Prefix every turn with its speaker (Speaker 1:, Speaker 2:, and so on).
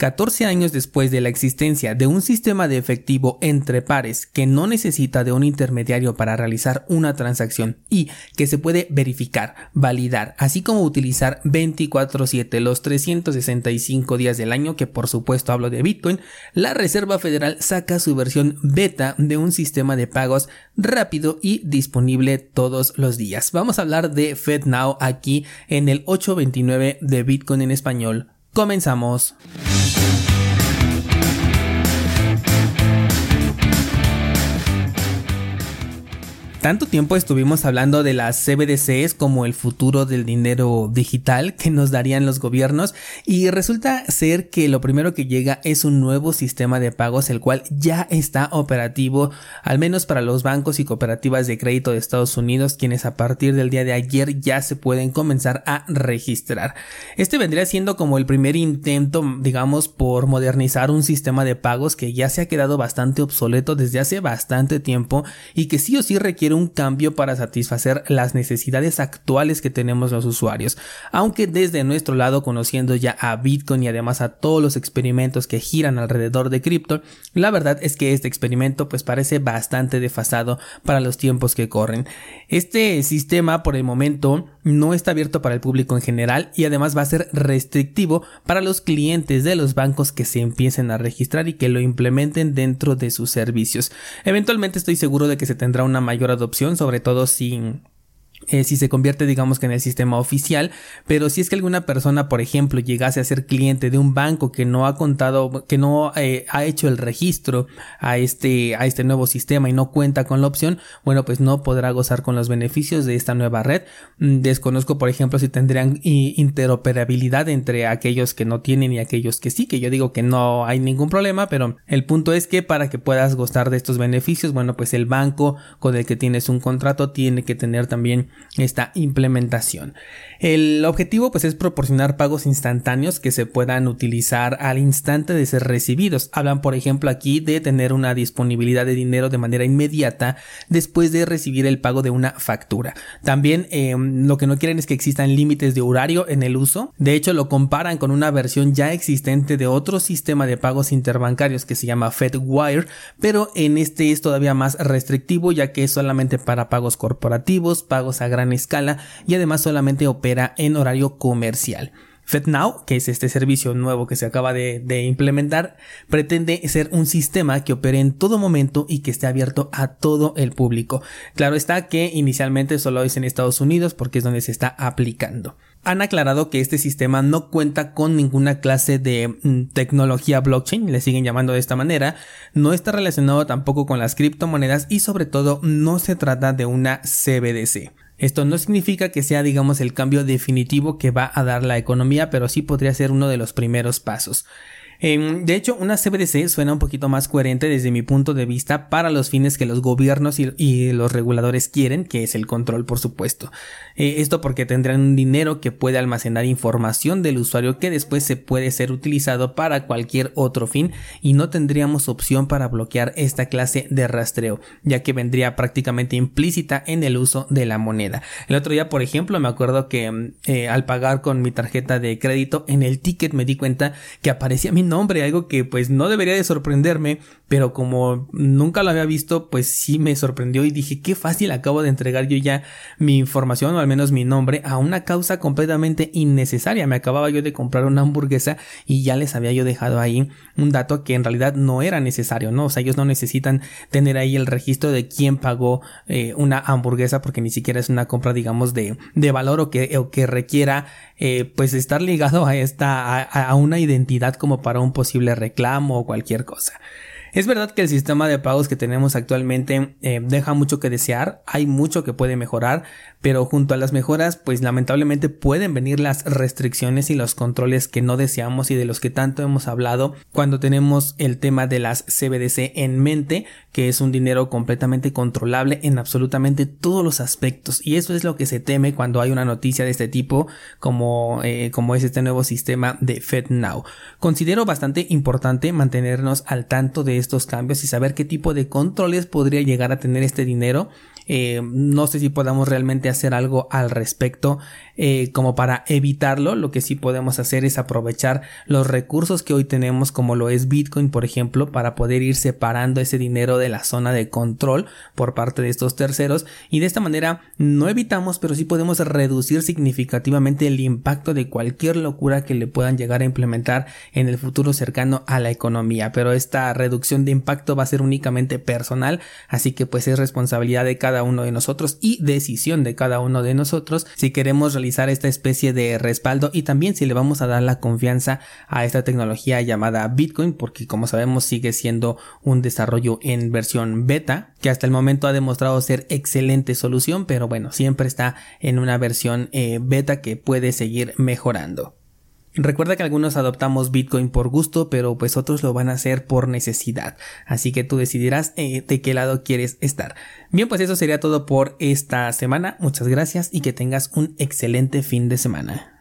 Speaker 1: 14 años después de la existencia de un sistema de efectivo entre pares que no necesita de un intermediario para realizar una transacción y que se puede verificar, validar, así como utilizar 24/7 los 365 días del año, que por supuesto hablo de Bitcoin, la Reserva Federal saca su versión beta de un sistema de pagos rápido y disponible todos los días. Vamos a hablar de FedNow aquí en el 829 de Bitcoin en español. Comenzamos. Tanto tiempo estuvimos hablando de las CBDCs como el futuro del dinero digital que nos darían los gobiernos y resulta ser que lo primero que llega es un nuevo sistema de pagos el cual ya está operativo al menos para los bancos y cooperativas de crédito de Estados Unidos quienes a partir del día de ayer ya se pueden comenzar a registrar. Este vendría siendo como el primer intento digamos por modernizar un sistema de pagos que ya se ha quedado bastante obsoleto desde hace bastante tiempo y que sí o sí requiere un cambio para satisfacer las necesidades actuales que tenemos los usuarios. Aunque desde nuestro lado, conociendo ya a Bitcoin y además a todos los experimentos que giran alrededor de cripto, la verdad es que este experimento pues parece bastante desfasado para los tiempos que corren. Este sistema por el momento no está abierto para el público en general y además va a ser restrictivo para los clientes de los bancos que se empiecen a registrar y que lo implementen dentro de sus servicios. Eventualmente estoy seguro de que se tendrá una mayor adopción, sobre todo si eh, si se convierte digamos que en el sistema oficial, pero si es que alguna persona, por ejemplo, llegase a ser cliente de un banco que no ha contado, que no eh, ha hecho el registro a este, a este nuevo sistema y no cuenta con la opción, bueno, pues no podrá gozar con los beneficios de esta nueva red. Mm, desconozco, por ejemplo, si tendrían interoperabilidad entre aquellos que no tienen y aquellos que sí, que yo digo que no hay ningún problema, pero el punto es que para que puedas gozar de estos beneficios, bueno, pues el banco con el que tienes un contrato tiene que tener también esta implementación. El objetivo pues es proporcionar pagos instantáneos que se puedan utilizar al instante de ser recibidos. Hablan por ejemplo aquí de tener una disponibilidad de dinero de manera inmediata después de recibir el pago de una factura. También em, lo que no quieren es que existan límites de horario en el uso. De hecho lo comparan con una versión ya existente de otro sistema de pagos interbancarios que se llama FedWire, pero en este es todavía más restrictivo ya que es solamente para pagos corporativos, pagos a gran escala y además solamente opera en horario comercial. FedNow, que es este servicio nuevo que se acaba de, implementar, pretende ser un sistema que opere en todo momento y que esté abierto a todo el público. Claro está que inicialmente solo es en Estados Unidos porque es donde se está aplicando. Han aclarado que este sistema no cuenta con ninguna clase de mm, tecnología blockchain, le siguen llamando de esta manera, no está relacionado tampoco con las criptomonedas y sobre todo no se trata de una CBDC. Esto no significa que sea, digamos, el cambio definitivo que va a dar la economía, pero sí podría ser uno de los primeros pasos. Em, de hecho, una CBDC suena un poquito más coherente desde mi punto de vista para los fines que los gobiernos y, los reguladores quieren, que es el control, por supuesto. Eh, esto porque tendrán un dinero que puede almacenar información del usuario que después se puede ser utilizado para cualquier otro fin y no tendríamos opción para bloquear esta clase de rastreo, ya que vendría prácticamente implícita en el uso de la moneda. El otro día, por ejemplo, me acuerdo que em, eh, al pagar con mi tarjeta de crédito en el ticket me di cuenta que aparecía mi nombre, algo que pues no debería de sorprenderme, pero como nunca lo había visto, pues sí me sorprendió y dije, qué fácil acabo de entregar yo ya mi información o al menos mi nombre a una causa completamente innecesaria. Me acababa yo de comprar una hamburguesa y ya les había yo dejado ahí un dato que en realidad no era necesario, ¿no? O sea, ellos no necesitan tener ahí el registro de quién pagó eh, una hamburguesa porque ni siquiera es una compra, digamos, de, de valor o que, o que requiera eh, pues estar ligado a esta, a, una identidad como para un posible reclamo o cualquier cosa. Es verdad que el sistema de pagos que tenemos actualmente eh, deja mucho que desear, hay mucho que puede mejorar, pero junto a las mejoras, pues lamentablemente pueden venir las restricciones y los controles que no deseamos y de los que tanto hemos hablado cuando tenemos el tema de las CBDC en mente, que es un dinero completamente controlable en absolutamente todos los aspectos. Y eso es lo que se teme cuando hay una noticia de este tipo, como, eh, como es este nuevo sistema de FedNow. Considero bastante importante mantenernos al tanto de estos cambios y saber qué tipo de controles podría llegar a tener este dinero. Eh, no sé si podamos realmente hacer algo al respecto eh, como para evitarlo. Lo que sí podemos hacer es aprovechar los recursos que hoy tenemos como lo es Bitcoin, por ejemplo, para poder ir separando ese dinero de la zona de control por parte de estos terceros. Y de esta manera no evitamos pero sí podemos reducir significativamente el impacto de cualquier locura que le puedan llegar a implementar en el futuro cercano a la economía. Pero esta de impacto va a ser únicamente personal así que pues es responsabilidad de cada uno de nosotros y decisión de cada uno de nosotros si queremos realizar esta especie de respaldo y también si le vamos a dar la confianza a esta tecnología llamada Bitcoin porque como sabemos sigue siendo un desarrollo en versión beta que hasta el momento ha demostrado ser excelente solución pero bueno siempre está en una versión eh, beta que puede seguir mejorando. Recuerda que algunos adoptamos Bitcoin por gusto, pero pues otros lo van a hacer por necesidad. Así que tú decidirás eh, de qué lado quieres estar. Bien, pues eso sería todo por esta semana. Muchas gracias y que tengas un excelente fin de semana.